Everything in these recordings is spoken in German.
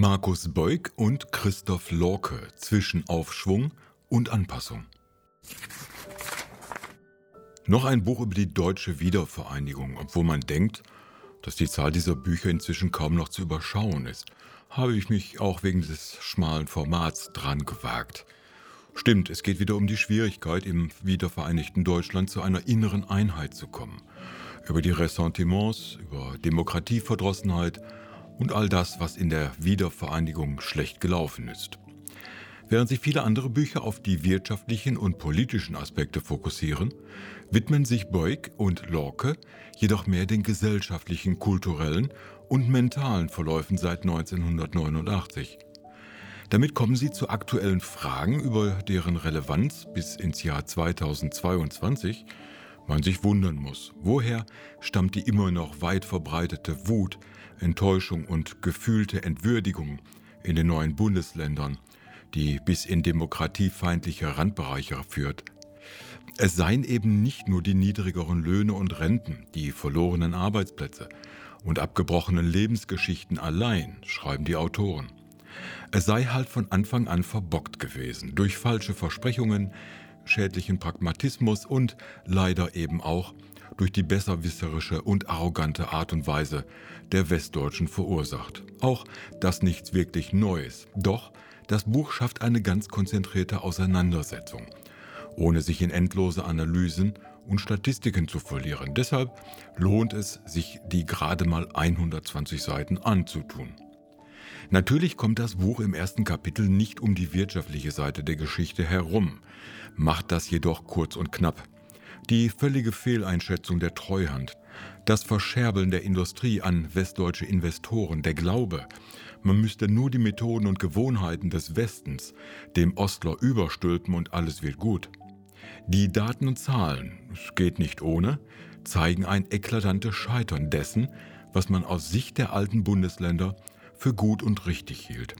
Markus Beug und Christoph Lorke zwischen Aufschwung und Anpassung. Noch ein Buch über die deutsche Wiedervereinigung, obwohl man denkt, dass die Zahl dieser Bücher inzwischen kaum noch zu überschauen ist, habe ich mich auch wegen des schmalen Formats dran gewagt. Stimmt, es geht wieder um die Schwierigkeit, im wiedervereinigten Deutschland zu einer inneren Einheit zu kommen. Über die Ressentiments, über Demokratieverdrossenheit, und all das, was in der Wiedervereinigung schlecht gelaufen ist. Während sich viele andere Bücher auf die wirtschaftlichen und politischen Aspekte fokussieren, widmen sich Beug und Lorke jedoch mehr den gesellschaftlichen, kulturellen und mentalen Verläufen seit 1989. Damit kommen sie zu aktuellen Fragen, über deren Relevanz bis ins Jahr 2022 man sich wundern muss. Woher stammt die immer noch weit verbreitete Wut Enttäuschung und gefühlte Entwürdigung in den neuen Bundesländern, die bis in demokratiefeindliche Randbereiche führt. Es seien eben nicht nur die niedrigeren Löhne und Renten, die verlorenen Arbeitsplätze und abgebrochenen Lebensgeschichten allein, schreiben die Autoren. Es sei halt von Anfang an verbockt gewesen durch falsche Versprechungen, schädlichen Pragmatismus und leider eben auch durch die besserwisserische und arrogante Art und Weise der Westdeutschen verursacht. Auch das nichts wirklich Neues. Doch das Buch schafft eine ganz konzentrierte Auseinandersetzung, ohne sich in endlose Analysen und Statistiken zu verlieren. Deshalb lohnt es, sich die gerade mal 120 Seiten anzutun. Natürlich kommt das Buch im ersten Kapitel nicht um die wirtschaftliche Seite der Geschichte herum, macht das jedoch kurz und knapp. Die völlige Fehleinschätzung der Treuhand, das Verscherbeln der Industrie an westdeutsche Investoren, der Glaube, man müsste nur die Methoden und Gewohnheiten des Westens dem Ostler überstülpen und alles wird gut. Die Daten und Zahlen, es geht nicht ohne, zeigen ein eklatantes Scheitern dessen, was man aus Sicht der alten Bundesländer für gut und richtig hielt.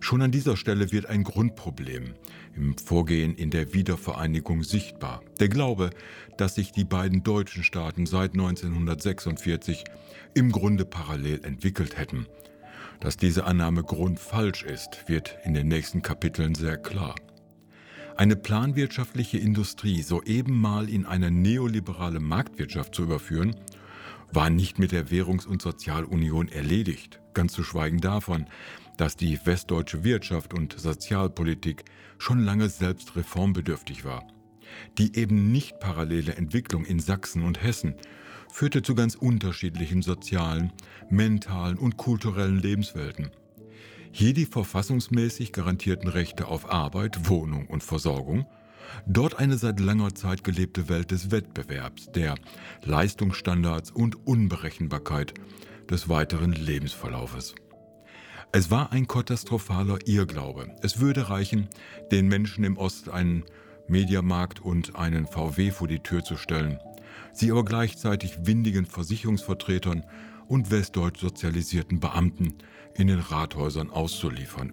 Schon an dieser Stelle wird ein Grundproblem im Vorgehen in der Wiedervereinigung sichtbar. Der Glaube, dass sich die beiden deutschen Staaten seit 1946 im Grunde parallel entwickelt hätten. Dass diese Annahme grundfalsch ist, wird in den nächsten Kapiteln sehr klar. Eine planwirtschaftliche Industrie soeben mal in eine neoliberale Marktwirtschaft zu überführen, war nicht mit der Währungs- und Sozialunion erledigt, ganz zu schweigen davon, dass die westdeutsche Wirtschaft und Sozialpolitik schon lange selbst reformbedürftig war. Die eben nicht parallele Entwicklung in Sachsen und Hessen führte zu ganz unterschiedlichen sozialen, mentalen und kulturellen Lebenswelten. Hier die verfassungsmäßig garantierten Rechte auf Arbeit, Wohnung und Versorgung, dort eine seit langer Zeit gelebte Welt des Wettbewerbs, der Leistungsstandards und Unberechenbarkeit des weiteren Lebensverlaufes. Es war ein katastrophaler Irrglaube. Es würde reichen, den Menschen im Ost einen Mediamarkt und einen VW vor die Tür zu stellen, sie aber gleichzeitig windigen Versicherungsvertretern und westdeutsch sozialisierten Beamten in den Rathäusern auszuliefern.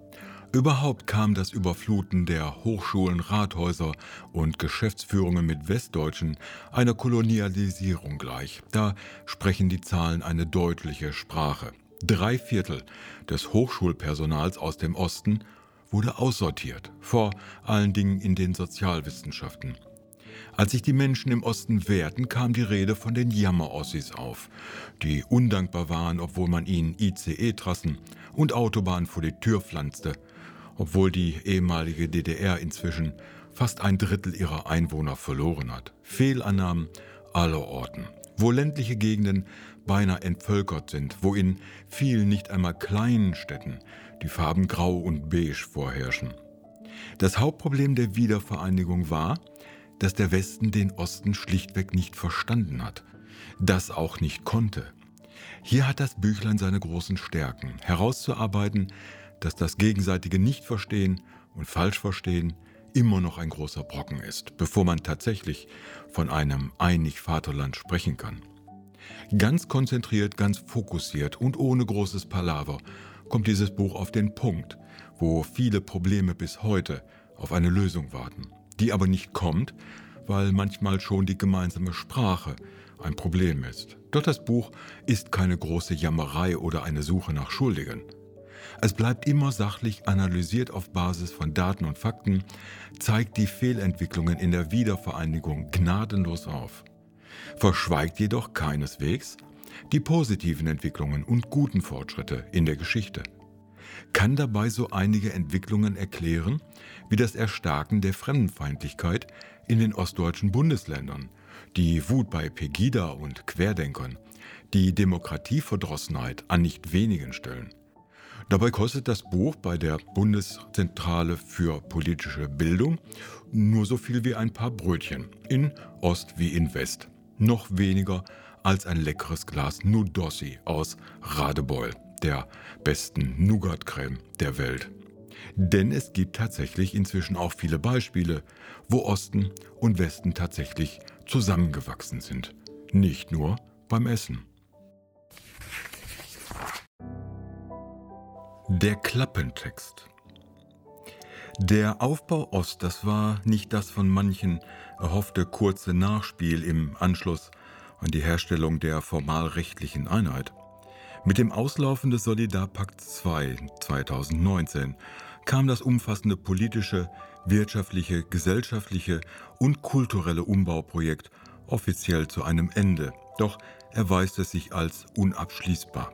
Überhaupt kam das Überfluten der Hochschulen, Rathäuser und Geschäftsführungen mit Westdeutschen einer Kolonialisierung gleich. Da sprechen die Zahlen eine deutliche Sprache. Drei Viertel des Hochschulpersonals aus dem Osten wurde aussortiert, vor allen Dingen in den Sozialwissenschaften. Als sich die Menschen im Osten wehrten, kam die Rede von den Jammerossis auf, die undankbar waren, obwohl man ihnen ICE-Trassen und Autobahnen vor die Tür pflanzte, obwohl die ehemalige DDR inzwischen fast ein Drittel ihrer Einwohner verloren hat. Fehlannahmen aller Orten. Wo ländliche Gegenden beinahe entvölkert sind, wo in vielen nicht einmal kleinen Städten die Farben Grau und Beige vorherrschen. Das Hauptproblem der Wiedervereinigung war, dass der Westen den Osten schlichtweg nicht verstanden hat, das auch nicht konnte. Hier hat das Büchlein seine großen Stärken, herauszuarbeiten, dass das gegenseitige Nichtverstehen und Falschverstehen immer noch ein großer Brocken ist, bevor man tatsächlich von einem einig Vaterland sprechen kann. Ganz konzentriert, ganz fokussiert und ohne großes Palaver kommt dieses Buch auf den Punkt, wo viele Probleme bis heute auf eine Lösung warten, die aber nicht kommt, weil manchmal schon die gemeinsame Sprache ein Problem ist. Doch das Buch ist keine große Jammerei oder eine Suche nach Schuldigen. Es bleibt immer sachlich analysiert auf Basis von Daten und Fakten, zeigt die Fehlentwicklungen in der Wiedervereinigung gnadenlos auf. Verschweigt jedoch keineswegs die positiven Entwicklungen und guten Fortschritte in der Geschichte. Kann dabei so einige Entwicklungen erklären, wie das Erstarken der Fremdenfeindlichkeit in den ostdeutschen Bundesländern, die Wut bei Pegida und Querdenkern, die Demokratieverdrossenheit an nicht wenigen Stellen. Dabei kostet das Buch bei der Bundeszentrale für politische Bildung nur so viel wie ein paar Brötchen, in Ost wie in West. Noch weniger als ein leckeres Glas Nudossi aus Radebeul, der besten Nougat-Creme der Welt. Denn es gibt tatsächlich inzwischen auch viele Beispiele, wo Osten und Westen tatsächlich zusammengewachsen sind. Nicht nur beim Essen. Der Klappentext. Der Aufbau Ost, das war nicht das von manchen erhoffte kurze Nachspiel im Anschluss an die Herstellung der formalrechtlichen Einheit. Mit dem Auslaufen des Solidarpakt II 2019 kam das umfassende politische, wirtschaftliche, gesellschaftliche und kulturelle Umbauprojekt offiziell zu einem Ende, doch erweist es sich als unabschließbar.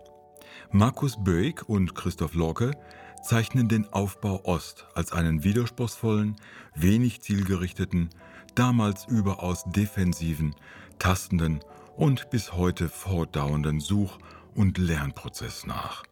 Markus Böig und Christoph Lorke zeichnen den Aufbau Ost als einen widerspruchsvollen, wenig zielgerichteten, damals überaus defensiven, tastenden und bis heute fortdauernden Such- und Lernprozess nach.